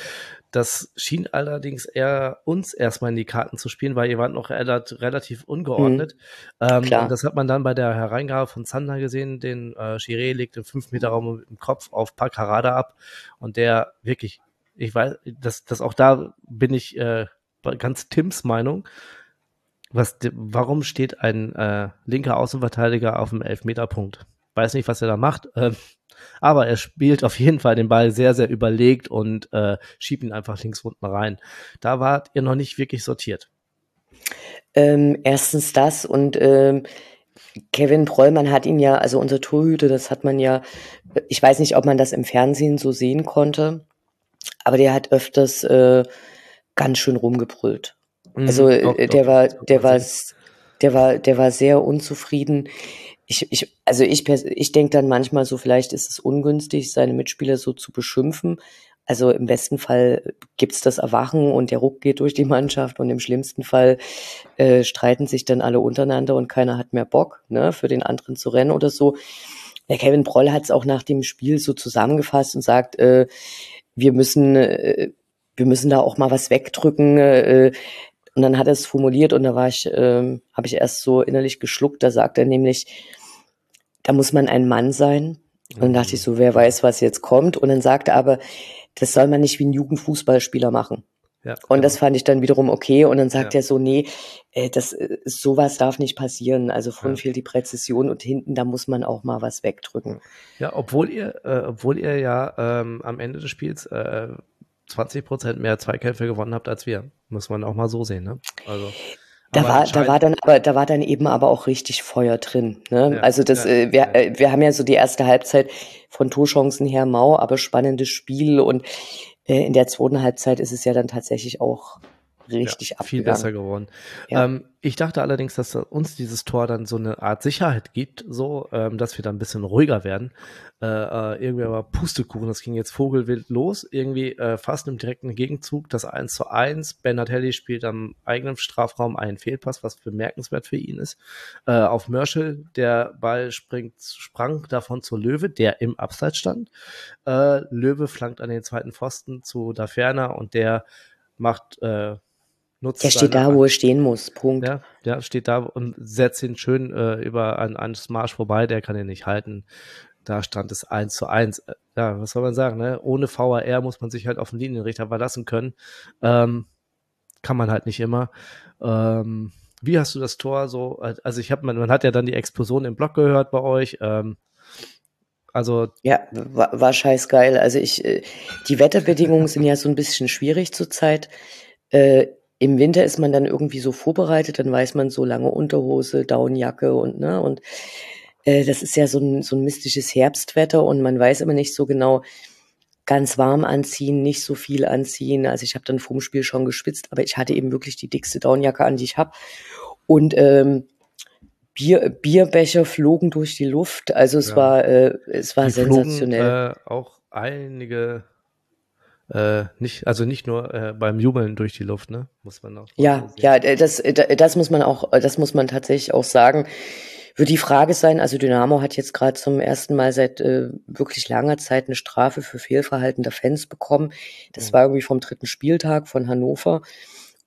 Das schien allerdings eher uns erstmal in die Karten zu spielen, weil ihr wart noch relativ ungeordnet. Mhm. Ähm, und das hat man dann bei der Hereingabe von Zander gesehen. Den äh, Chiré legt im 5-Meter-Raum mit dem Kopf auf Pakarada ab und der wirklich, ich weiß, dass das auch da bin ich äh, ganz Tims Meinung. Was, warum steht ein äh, linker Außenverteidiger auf dem Elfmeterpunkt? Weiß nicht, was er da macht. Ähm, aber er spielt auf jeden Fall den Ball sehr, sehr überlegt und äh, schiebt ihn einfach links unten rein. Da wart ihr noch nicht wirklich sortiert. Ähm, erstens das und ähm, Kevin Prollmann hat ihn ja, also unser Torhüter, das hat man ja, ich weiß nicht, ob man das im Fernsehen so sehen konnte, aber der hat öfters äh, ganz schön rumgebrüllt. Mhm, also doch, äh, der doch, war, der war, der war, der war sehr unzufrieden ich, ich, also ich, ich denke dann manchmal so, vielleicht ist es ungünstig, seine Mitspieler so zu beschimpfen. Also im besten Fall gibt's das Erwachen und der Ruck geht durch die Mannschaft und im schlimmsten Fall äh, streiten sich dann alle untereinander und keiner hat mehr Bock, ne, für den anderen zu rennen oder so. Der Kevin Proll hat es auch nach dem Spiel so zusammengefasst und sagt, äh, wir müssen, äh, wir müssen da auch mal was wegdrücken. Äh, und dann hat er es formuliert und da war ich, äh, habe ich erst so innerlich geschluckt. Da sagt er nämlich, da muss man ein Mann sein. Und dann dachte ich so, wer weiß, was jetzt kommt. Und dann sagte er aber, das soll man nicht wie ein Jugendfußballspieler machen. Ja, und genau. das fand ich dann wiederum okay. Und dann sagt ja. er so, nee, äh, das, äh, sowas darf nicht passieren. Also vorne ja. fehlt die Präzision und hinten, da muss man auch mal was wegdrücken. Ja, obwohl ihr, äh, obwohl ihr ja ähm, am Ende des Spiels äh, 20 Prozent mehr Zweikämpfe gewonnen habt als wir. Muss man auch mal so sehen, ne? Also. Da war, da war dann aber, da war dann eben aber auch richtig Feuer drin. Ne? Ja, also das, ja, äh, wir. Äh, wir haben ja so die erste Halbzeit von Torchancen her mau, aber spannendes Spiel und äh, in der zweiten Halbzeit ist es ja dann tatsächlich auch richtig ja, Viel besser geworden. Ja. Ähm, ich dachte allerdings, dass uns dieses Tor dann so eine Art Sicherheit gibt, so, ähm, dass wir dann ein bisschen ruhiger werden. Äh, äh, irgendwie aber Pustekuchen, das ging jetzt vogelwild los, irgendwie äh, fast im direkten Gegenzug, das 1 zu 1. Bernardelli spielt am eigenen Strafraum einen Fehlpass, was bemerkenswert für ihn ist. Äh, auf Mörschel, der Ball springt, sprang davon zu Löwe, der im Abseits stand. Äh, Löwe flankt an den zweiten Pfosten zu Daferner und der macht äh, nutzt. Der steht da, wo er stehen muss. Punkt. Ja, der steht da und setzt ihn schön äh, über einen, einen Smash vorbei, der kann ihn nicht halten. Da stand es eins zu eins. Äh, ja, was soll man sagen, ne? Ohne VAR muss man sich halt auf den Linienrichter verlassen können. Ähm, kann man halt nicht immer. Ähm, wie hast du das Tor so? Also ich habe, man, man hat ja dann die Explosion im Block gehört bei euch. Ähm, also ja, war, war scheiß geil. Also ich, äh, die Wetterbedingungen sind ja so ein bisschen schwierig zurzeit. Äh, im Winter ist man dann irgendwie so vorbereitet, dann weiß man so lange Unterhose, Downjacke und ne und äh, das ist ja so ein, so ein mystisches Herbstwetter und man weiß immer nicht so genau, ganz warm anziehen, nicht so viel anziehen. Also ich habe dann vorm Spiel schon geschwitzt, aber ich hatte eben wirklich die dickste Downjacke an, die ich habe. Und ähm, Bier, Bierbecher flogen durch die Luft. Also es Ja. war, äh, es war Die sensationell. Flogen, äh, auch einige, äh, nicht, also nicht nur äh, beim Jubeln durch die Luft, ne? Muss man auch. Ja, ja, das, äh, das muss man auch, äh, das muss man tatsächlich auch sagen. Wird die Frage sein, also Dynamo hat jetzt gerade zum ersten Mal seit äh, wirklich langer Zeit eine Strafe für Fehlverhalten der Fans bekommen. Das Mhm. war irgendwie vom dritten Spieltag von Hannover.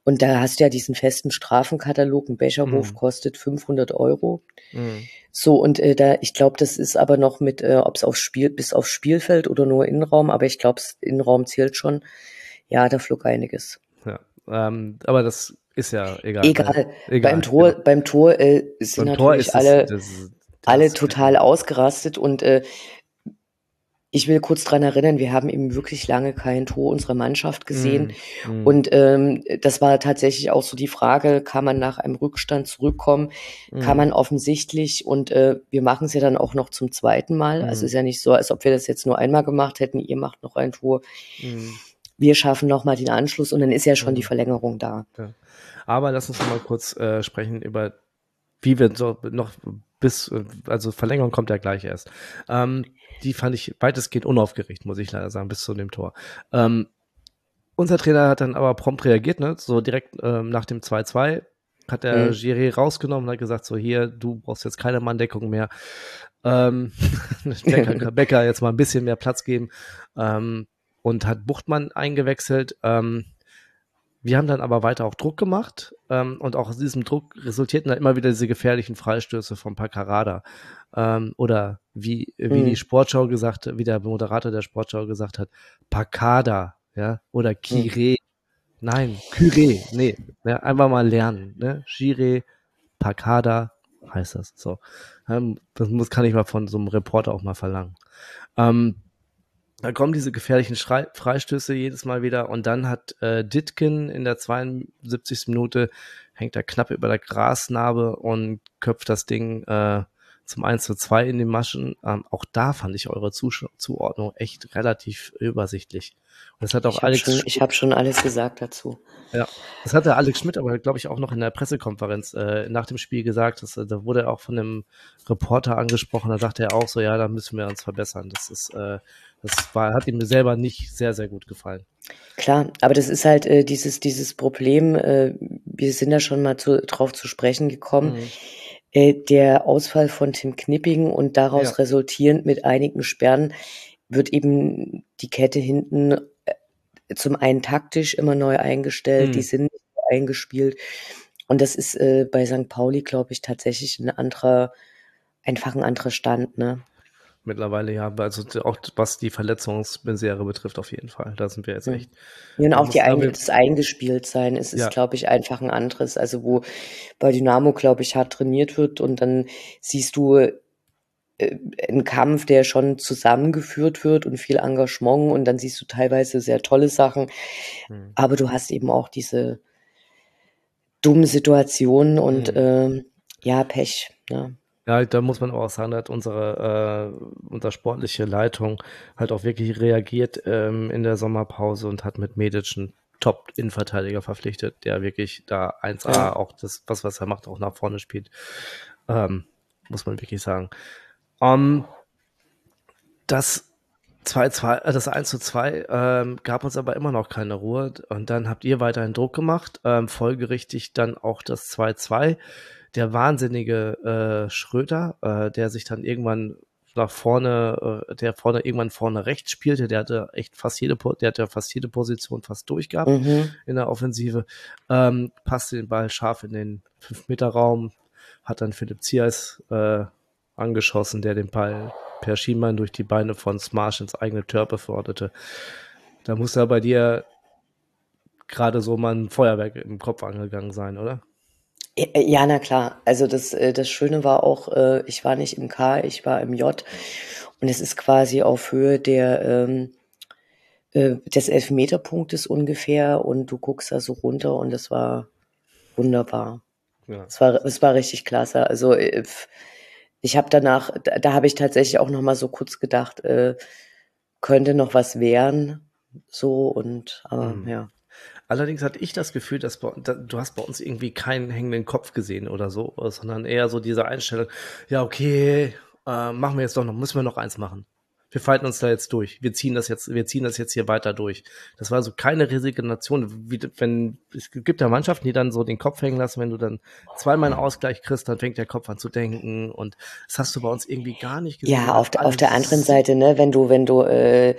Und da hast du ja diesen festen Strafenkatalog. Ein Becherwurf Mhm. kostet 500 Euro. Mhm. So, und äh, da, ich glaube, das ist aber noch mit, äh, ob es aufs Spiel, bis aufs Spielfeld oder nur Innenraum, aber ich glaube, Innenraum zählt schon. Ja, da flog einiges. Ja. Ähm, aber das ist ja egal. Egal. Egal, beim Tor, genau. beim Tor äh, sind Beim Tor natürlich ist alle, das, das alle total ausgerastet und äh, ich will kurz dran erinnern, wir haben eben wirklich lange kein Tor unserer Mannschaft gesehen. Mhm. Und ähm, das war tatsächlich auch so die Frage, kann man nach einem Rückstand zurückkommen? Mhm. Kann man offensichtlich, und äh, wir machen es ja dann auch noch zum zweiten Mal. Also Mhm. ist ja nicht so, als ob wir das jetzt nur einmal gemacht hätten, ihr macht noch ein Tor, Mhm. wir schaffen nochmal den Anschluss und dann ist ja schon die Verlängerung da. Aber lass uns mal kurz äh, sprechen über, wie wir so noch bis, äh, also Verlängerung kommt ja gleich erst. Ähm, die fand ich weitestgehend unaufgeregt, muss ich leider sagen, bis zu dem Tor. Ähm, unser Trainer hat dann aber prompt reagiert, ne? So direkt ähm, nach dem 2-2 hat er Mhm. Giré rausgenommen und hat gesagt, so hier, du brauchst jetzt keine Manndeckung mehr. Ähm, Becker, Becker jetzt mal ein bisschen mehr Platz geben ähm, und hat Buchtmann eingewechselt. Ähm, wir haben dann aber weiter auch Druck gemacht ähm, und auch aus diesem Druck resultierten dann immer wieder diese gefährlichen Freistöße von Paccarada. Ähm, oder wie, wie Mhm. die Sportschau gesagt wie der Moderator der Sportschau gesagt hat, Pacada, ja, oder Kire. Nein, Kyre, nee, ne, einfach mal lernen, ne? Gire, Pacada heißt das, so. Ähm, das muss, kann ich mal von so einem Reporter auch mal verlangen. Ähm, da kommen diese gefährlichen Schrei Freistöße jedes Mal wieder und dann hat äh, Ditkin in der 72. Minute hängt er knapp über der Grasnarbe und köpft das Ding äh, zum 1 zu 2 in die Maschen. Ähm, auch da fand ich eure Zusch Zuordnung echt relativ übersichtlich. Und das hat auch Ich habe Alex schon, ich hab schon alles gesagt dazu. ja, das hat der Alex Schmidt aber, glaube ich, auch noch in der Pressekonferenz äh, nach dem Spiel gesagt. Dass, äh, da wurde er auch von einem Reporter angesprochen. Da sagte er auch so, ja, da müssen wir uns verbessern. Das ist, äh, das war, hat ihm selber nicht sehr, sehr gut gefallen. Klar, aber das ist halt äh, dieses, dieses Problem, äh, wir sind da schon mal zu, drauf zu sprechen gekommen, Mhm. Äh, der Ausfall von Tim Knipping und daraus Ja. resultierend mit einigen Sperren wird eben die Kette hinten äh, zum einen taktisch immer neu eingestellt, Mhm. die sind eingespielt. Und das ist äh, bei St. Pauli, glaube ich, tatsächlich ein anderer, einfach ein anderer Stand, ne? Mittlerweile ja, also auch was die Verletzungsmisere betrifft, auf jeden Fall. Da sind wir jetzt Mhm. echt. Ja, und auch die Einge das Eingespieltsein ist, ist Ja. glaube ich, einfach ein anderes. Also wo bei Dynamo, glaube ich, hart trainiert wird und dann siehst du äh, einen Kampf, der schon zusammengeführt wird und viel Engagement und dann siehst du teilweise sehr tolle Sachen, Mhm. aber du hast eben auch diese dummen Situationen und Mhm. ähm, ja, Pech. Ne? Ja, da muss man aber auch sagen, da hat unsere, äh, unsere sportliche Leitung halt auch wirklich reagiert ähm, in der Sommerpause und hat mit Medic einen Top-Innenverteidiger verpflichtet, der wirklich da 1A Ja. auch das, was, was er macht, auch nach vorne spielt. Ähm, muss man wirklich sagen. Ähm, das 2-2, äh, das 1 zu 2 ähm, gab uns aber immer noch keine Ruhe und dann habt ihr weiterhin Druck gemacht, ähm, folgerichtig dann auch das 2-2. Der wahnsinnige äh, Schröter, äh, der sich dann irgendwann nach vorne, äh, der vorne irgendwann vorne rechts spielte, der hatte echt fast jede, der hatte fast jede Position fast durchgehabt Mhm. in der Offensive, ähm, passte den Ball scharf in den 5-Meter-Raum, hat dann Philipp Zias äh, angeschossen, der den Ball per Schiemann durch die Beine von Smash ins eigene Tor beförderte. Da muss da bei dir gerade so mal ein Feuerwerk im Kopf angegangen sein, oder? Ja, Ja, na klar. Also das, äh, das Schöne war auch, äh, ich war nicht im K, ich war im J. Und es ist quasi auf Höhe der, ähm, äh, des Elfmeterpunktes ungefähr. Und du guckst da so runter und das war wunderbar. Ja. Es war, es war richtig klasse. Also äh, ich habe danach, da, da habe ich tatsächlich auch noch mal so kurz gedacht, äh, könnte noch was werden. So und aber Mhm. ja. Allerdings hatte ich das Gefühl, dass bei, da, du hast bei uns irgendwie keinen hängenden Kopf gesehen oder so, sondern eher so diese Einstellung, ja, okay, äh, machen wir jetzt doch noch, müssen wir noch eins machen. Wir falten uns da jetzt durch. Wir ziehen das jetzt, wir ziehen das jetzt hier weiter durch. Das war so keine Resignation. Wie, wenn, es gibt ja Mannschaften, die dann so den Kopf hängen lassen, wenn du dann zweimal einen Ausgleich kriegst, dann fängt der Kopf an zu denken. Und das hast du bei uns irgendwie gar nicht gesehen. Ja, auf, der auf der anderen Seite, ne, wenn du, wenn du, äh,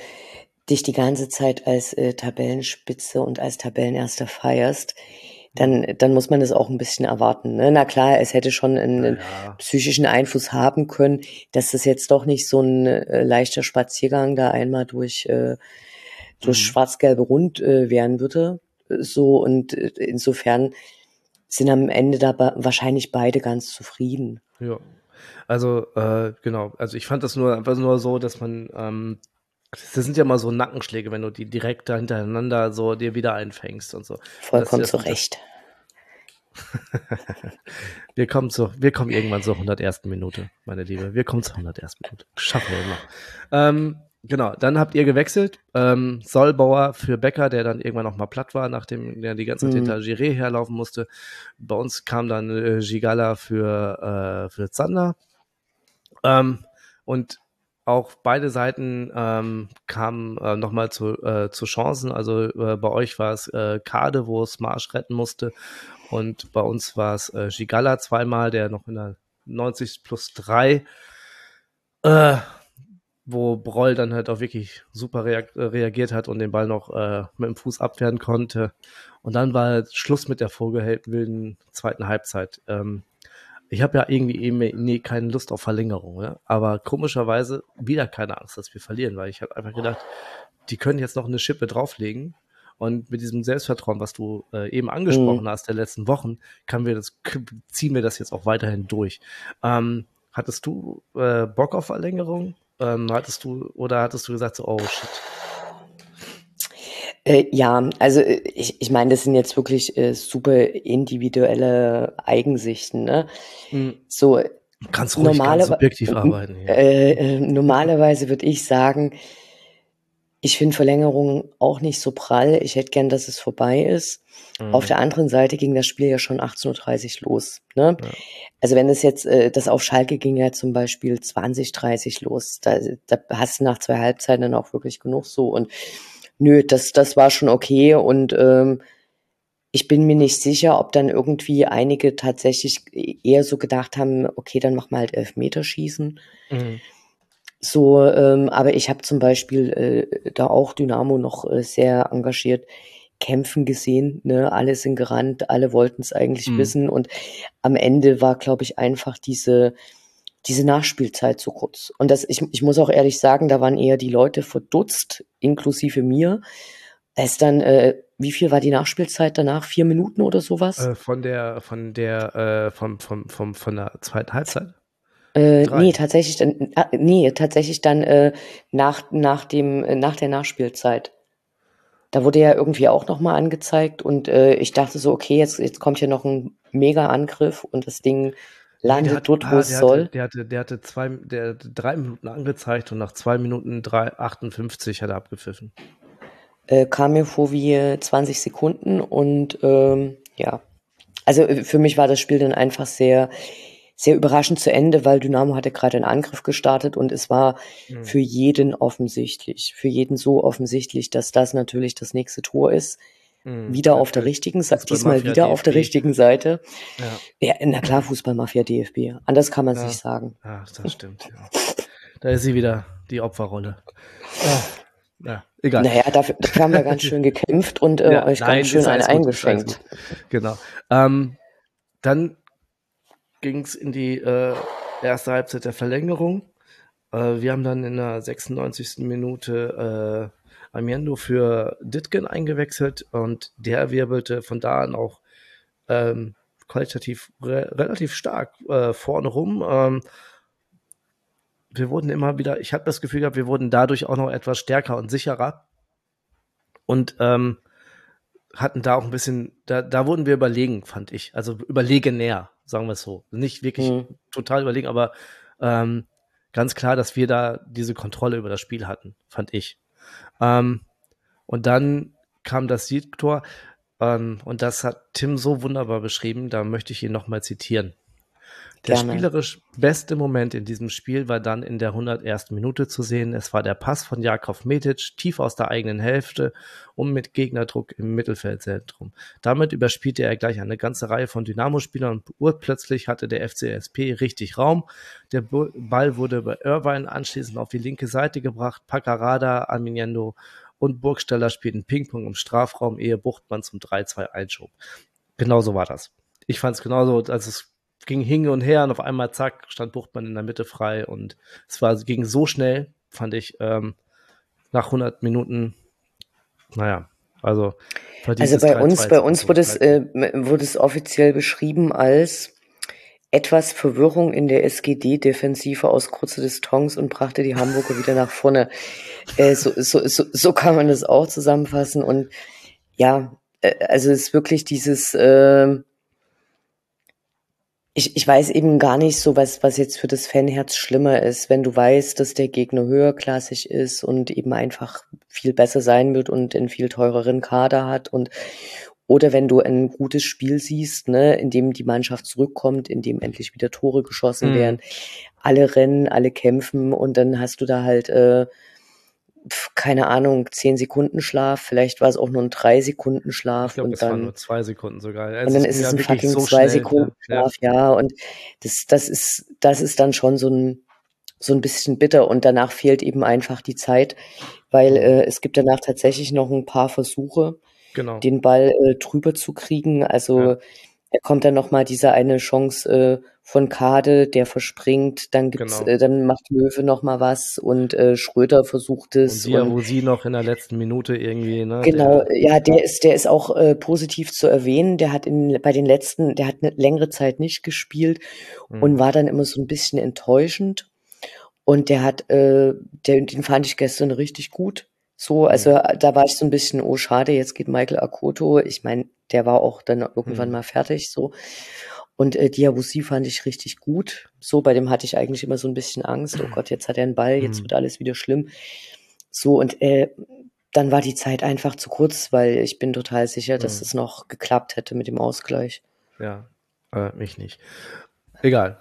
dich die ganze Zeit als äh, Tabellenspitze und als Tabellenerster feierst, dann, dann muss man das auch ein bisschen erwarten. Ne? Na klar, es hätte schon einen ja. psychischen Einfluss haben können, dass das jetzt doch nicht so ein äh, leichter Spaziergang da einmal durch, äh, durch mhm. schwarz-gelbe Rund äh, werden würde. So und äh, insofern sind am Ende da wahrscheinlich beide ganz zufrieden. Ja. Also, äh, genau, also ich fand das nur einfach nur so, dass man ähm, das sind ja mal so Nackenschläge, wenn du die direkt da hintereinander so dir wieder einfängst und so. Vollkommen zu Recht. wir kommen zu, wir kommen irgendwann zur 101. Minute, meine Liebe. Wir kommen zur 101. Minute. Schaffen wir immer. Ähm, genau, dann habt ihr gewechselt. Ähm, Solbauer für Becker, der dann irgendwann noch mal platt war, nachdem er die ganze Zeit mhm. hinter Giré herlaufen musste. Bei uns kam dann äh, Gigala für, äh, für Zander. Ähm, und auch beide Seiten ähm, kamen äh, nochmal zu, äh, zu Chancen. Also äh, bei euch war es äh, Kade, wo es Marsch retten musste. Und bei uns war es äh, Gigala zweimal, der noch in der 90 plus 3, äh, wo Broll dann halt auch wirklich super reag reagiert hat und den Ball noch äh, mit dem Fuß abwehren konnte. Und dann war Schluss mit der vorgewählten zweiten Halbzeit. Ähm, ich habe ja irgendwie eben nee, keine Lust auf Verlängerung, ne? aber komischerweise wieder keine Angst, dass wir verlieren, weil ich habe einfach gedacht, die können jetzt noch eine Schippe drauflegen und mit diesem Selbstvertrauen, was du äh, eben angesprochen mhm. hast der letzten Wochen, kann wir das, ziehen wir das jetzt auch weiterhin durch. Ähm, hattest du äh, Bock auf Verlängerung? Ähm, hattest du oder hattest du gesagt so, oh shit, äh, ja, also äh, ich, ich meine, das sind jetzt wirklich äh, super individuelle Eigensichten. Ne? Mhm. So Kannst ruhig normale, ganz subjektiv arbeiten. Ja. Äh, äh, normalerweise würde ich sagen, ich finde Verlängerung auch nicht so prall. Ich hätte gern, dass es vorbei ist. Mhm. Auf der anderen Seite ging das Spiel ja schon 18.30 Uhr los. Ne? Ja. Also wenn es jetzt, äh, das auf Schalke ging ja zum Beispiel 20.30 Uhr los. Da, da hast du nach zwei Halbzeiten dann auch wirklich genug so. Und nö, das, das war schon okay und ähm, ich bin mir nicht sicher, ob dann irgendwie einige tatsächlich eher so gedacht haben, okay, dann mach mal halt Elfmeterschießen. Mhm. So, ähm, aber ich habe zum Beispiel äh, da auch Dynamo noch äh, sehr engagiert kämpfen gesehen. Ne? Alle sind gerannt, alle wollten es eigentlich mhm. wissen und am Ende war, glaube ich, einfach diese diese Nachspielzeit zu kurz. Und das, ich, ich muss auch ehrlich sagen, da waren eher die Leute verdutzt, inklusive mir. Es dann, äh, wie viel war die Nachspielzeit danach? Vier Minuten oder sowas? Äh, von der, von der, äh, vom, vom, vom, von der zweiten Halbzeit? Äh, nee, tatsächlich dann, äh, nee, tatsächlich dann äh, nach, nach, dem, äh, nach der Nachspielzeit. Da wurde ja irgendwie auch nochmal angezeigt und äh, ich dachte so, okay, jetzt, jetzt kommt hier noch ein Mega-Angriff und das Ding landet hat, dort, wo ah, es soll. Hatte, der, hatte, der hatte zwei, der hatte drei Minuten angezeigt und nach zwei Minuten drei, 58 hat er abgepfiffen. Äh, kam mir vor wie 20 Sekunden und ähm, ja, also äh, für mich war das Spiel dann einfach sehr, sehr überraschend zu Ende, weil Dynamo hatte gerade einen Angriff gestartet und es war mhm. für jeden offensichtlich, für jeden so offensichtlich, dass das natürlich das nächste Tor ist. Mhm. Wieder auf der richtigen Seite, diesmal wieder DFB. auf der richtigen Seite. Ja. ja, na klar, Fußballmafia DFB. Anders kann man es ja. nicht sagen. Ja, das stimmt. Ja. Da ist sie wieder, die Opferrolle. Ja. ja, egal. Naja, dafür, dafür haben wir ganz schön gekämpft und äh, ja, euch nein, ganz schön einen eingeschenkt. Genau. Ähm, dann ging es in die äh, erste Halbzeit der Verlängerung. Äh, wir haben dann in der 96. Minute äh, Amiendo für Ditgen eingewechselt und der wirbelte von da an auch ähm, qualitativ re relativ stark äh, vorne rum. Ähm, wir wurden immer wieder, ich habe das Gefühl gehabt, wir wurden dadurch auch noch etwas stärker und sicherer und ähm, hatten da auch ein bisschen, da, da wurden wir überlegen, fand ich. Also überlegenär, sagen wir es so. Nicht wirklich mhm. total überlegen, aber ähm, ganz klar, dass wir da diese Kontrolle über das Spiel hatten, fand ich. Ähm, und dann kam das Siegtor. Ähm, und das hat Tim so wunderbar beschrieben, da möchte ich ihn nochmal zitieren. Der Gerne. spielerisch beste Moment in diesem Spiel war dann in der 101. Minute zu sehen. Es war der Pass von Jakov Metic tief aus der eigenen Hälfte und mit Gegnerdruck im Mittelfeldzentrum. Damit überspielte er gleich eine ganze Reihe von Dynamo-Spielern und urplötzlich hatte der FCSP richtig Raum. Der Ball wurde bei Irvine anschließend auf die linke Seite gebracht. Paccarada, Arminiendo und Burgsteller spielten Ping-Pong im Strafraum, ehe Buchtmann zum 3-2 einschob. Genauso war das. Ich fand es genauso, also es ging hin und her und auf einmal zack, stand Buchtmann in der Mitte frei und es war, ging so schnell, fand ich, ähm, nach 100 Minuten, naja, also Also bei uns, bei uns wurde es, äh, wurde es offiziell beschrieben als etwas Verwirrung in der SGD-Defensive aus kurzer Distanz und brachte die Hamburger wieder nach vorne. Äh, so, so, so, so kann man das auch zusammenfassen. Und ja, äh, also es ist wirklich dieses, äh, ich, ich weiß eben gar nicht so, was, was jetzt für das Fanherz schlimmer ist, wenn du weißt, dass der Gegner höherklassig ist und eben einfach viel besser sein wird und einen viel teureren Kader hat und oder wenn du ein gutes Spiel siehst, ne, in dem die Mannschaft zurückkommt, in dem endlich wieder Tore geschossen Mhm. werden, alle rennen, alle kämpfen und dann hast du da halt, äh, keine Ahnung, zehn Sekunden Schlaf, vielleicht war es auch nur ein drei Sekunden ich Schlaf glaube, und es waren dann nur zwei Sekunden sogar. und dann ist es ein fucking zwei Sekunden Schlaf, ja. Und das, das ist, das ist dann schon so ein, so ein bisschen bitter. Und danach fehlt eben einfach die Zeit, weil äh, es gibt danach tatsächlich noch ein paar Versuche, Genau. den Ball äh, drüber zu kriegen. Also Ja. er kommt dann noch mal diese eine Chance äh, von Kade, der verspringt. Dann gibt's, Genau. äh, dann macht Löwe noch mal was und äh, Schröter versucht es. und- Diawusi noch in der letzten Minute irgendwie, ne? Genau, Der, ja, der ist, der ist auch äh, positiv zu erwähnen. Der hat in, bei den letzten, der hat eine längere Zeit nicht gespielt Mhm. und war dann immer so ein bisschen enttäuschend. Und der hat, äh, der, den fand ich gestern richtig gut. So, also da war ich so ein bisschen, oh schade, jetzt geht Michael Akoto. Ich meine, der war auch dann irgendwann Mhm. mal fertig. So. Und äh, Diawusi fand ich richtig gut. So, bei dem hatte ich eigentlich immer so ein bisschen Angst. Oh Gott, jetzt hat er einen Ball, jetzt Mhm. wird alles wieder schlimm. So, und äh, dann war die Zeit einfach zu kurz, weil ich bin total sicher, dass Mhm. es noch geklappt hätte mit dem Ausgleich. ja, äh, mich nicht. Egal.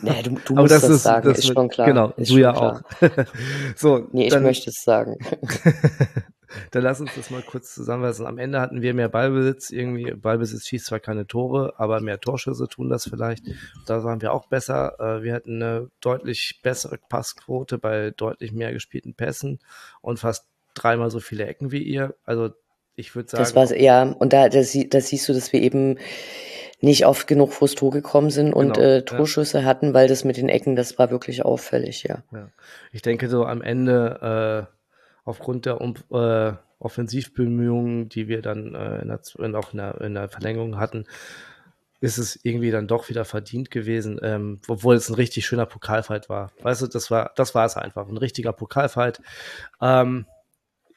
Nee, du, du musst das, das, ist, sagen, das ist schon klar. Genau, ist du ja klar. auch. so, Nee, ich dann, möchte es sagen. dann lass uns das mal kurz zusammenfassen. Am Ende hatten wir mehr Ballbesitz. Irgendwie, Ballbesitz schießt zwar keine Tore, aber mehr Torschüsse tun das vielleicht. Da waren wir auch besser. Äh, Wir hatten eine deutlich bessere Passquote bei deutlich mehr gespielten Pässen und fast dreimal so viele Ecken wie ihr. Also ich würde sagen, Das war's, ja. Und da, da, da siehst du, dass wir eben nicht oft genug vors Tor gekommen sind und Genau, äh, ja. Torschüsse hatten, weil das mit den Ecken, das war wirklich auffällig, ja. Ja. Ich denke so am Ende äh, aufgrund der um, äh, Offensivbemühungen, die wir dann äh, in der, in, auch in der, in der Verlängerung hatten, ist es irgendwie dann doch wieder verdient gewesen, ähm, obwohl es ein richtig schöner Pokalfight war. Weißt du, das war, das war es einfach, ein richtiger Pokalfight. Ähm,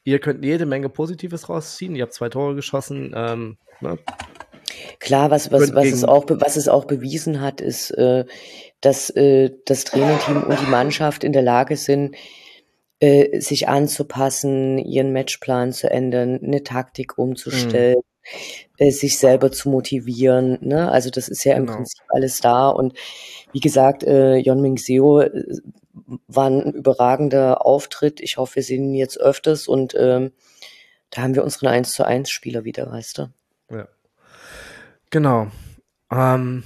ihr könnt jede Menge Positives rausziehen. Ihr habt zwei Tore geschossen. Ähm, ne? Klar, was, was, was, es auch, was es auch bewiesen hat, ist, äh, dass äh, das Trainerteam und die Mannschaft in der Lage sind, äh, sich anzupassen, ihren Matchplan zu ändern, eine Taktik umzustellen, äh, sich selber zu motivieren. Ne? Also das ist ja im Genau. Prinzip alles da. Und wie gesagt, äh, Yon Ming Seo äh, war ein überragender Auftritt. Ich hoffe, wir sehen ihn jetzt öfters und ähm, da haben wir unseren 1 zu 1 Spieler wieder, weißt du? Ja. Genau. Ähm,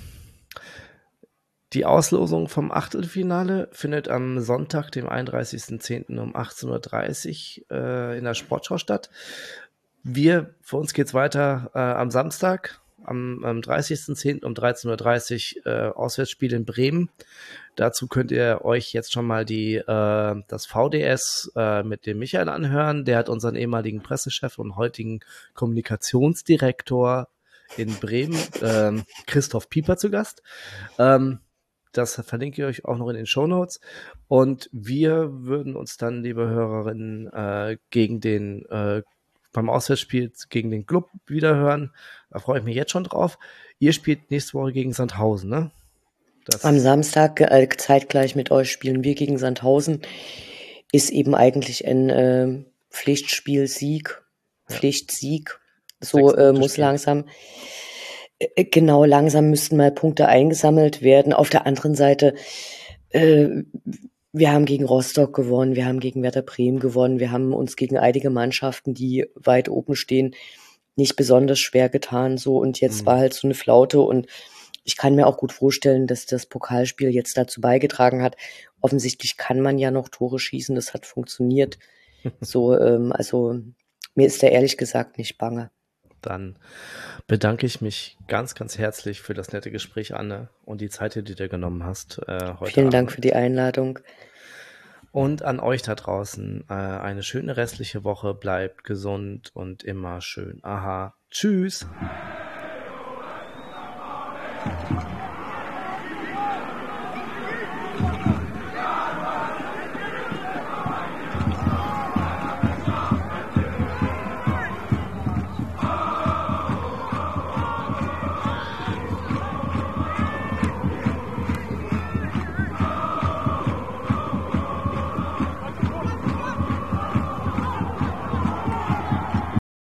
die Auslosung vom Achtelfinale findet am Sonntag, dem 31.10. um 18.30 Uhr äh, in der Sportschau statt. Wir, für uns geht's weiter äh, am Samstag, am, am 30.10. um 13.30 Uhr äh, Auswärtsspiel in Bremen. Dazu könnt ihr euch jetzt schon mal die, äh, das VDS äh, mit dem Michael anhören. Der hat unseren ehemaligen Pressechef und heutigen Kommunikationsdirektor in Bremen, ähm, Christoph Pieper, zu Gast. Ähm, das verlinke ich euch auch noch in den Show Notes. Und wir würden uns dann, liebe Hörerinnen, äh, gegen den äh, beim Auswärtsspiel gegen den Club wiederhören. Da freue ich mich jetzt schon drauf. Ihr spielt nächste Woche gegen Sandhausen, ne? Das, Am Samstag äh, zeitgleich mit euch spielen wir gegen Sandhausen. Ist eben eigentlich ein äh, Pflichtspiel-Sieg, Pflichtsieg. So äh, muss langsam, genau, langsam müssten mal Punkte eingesammelt werden. Auf der anderen Seite, äh, wir haben gegen Rostock gewonnen, wir haben gegen Werder Bremen gewonnen, wir haben uns gegen einige Mannschaften, die weit oben stehen, nicht besonders schwer getan. So und jetzt mhm. war halt so eine Flaute und ich kann mir auch gut vorstellen, dass das Pokalspiel jetzt dazu beigetragen hat. Offensichtlich kann man ja noch Tore schießen, das hat funktioniert. so, ähm, also mir ist da ehrlich gesagt nicht bange. Dann bedanke ich mich ganz, ganz herzlich für das nette Gespräch, Anne, und die Zeit, die du dir genommen hast äh, heute. Vielen Abend. Dank für die Einladung. Und an euch da draußen äh, eine schöne restliche Woche. Bleibt gesund und immer schön. Aha. Tschüss.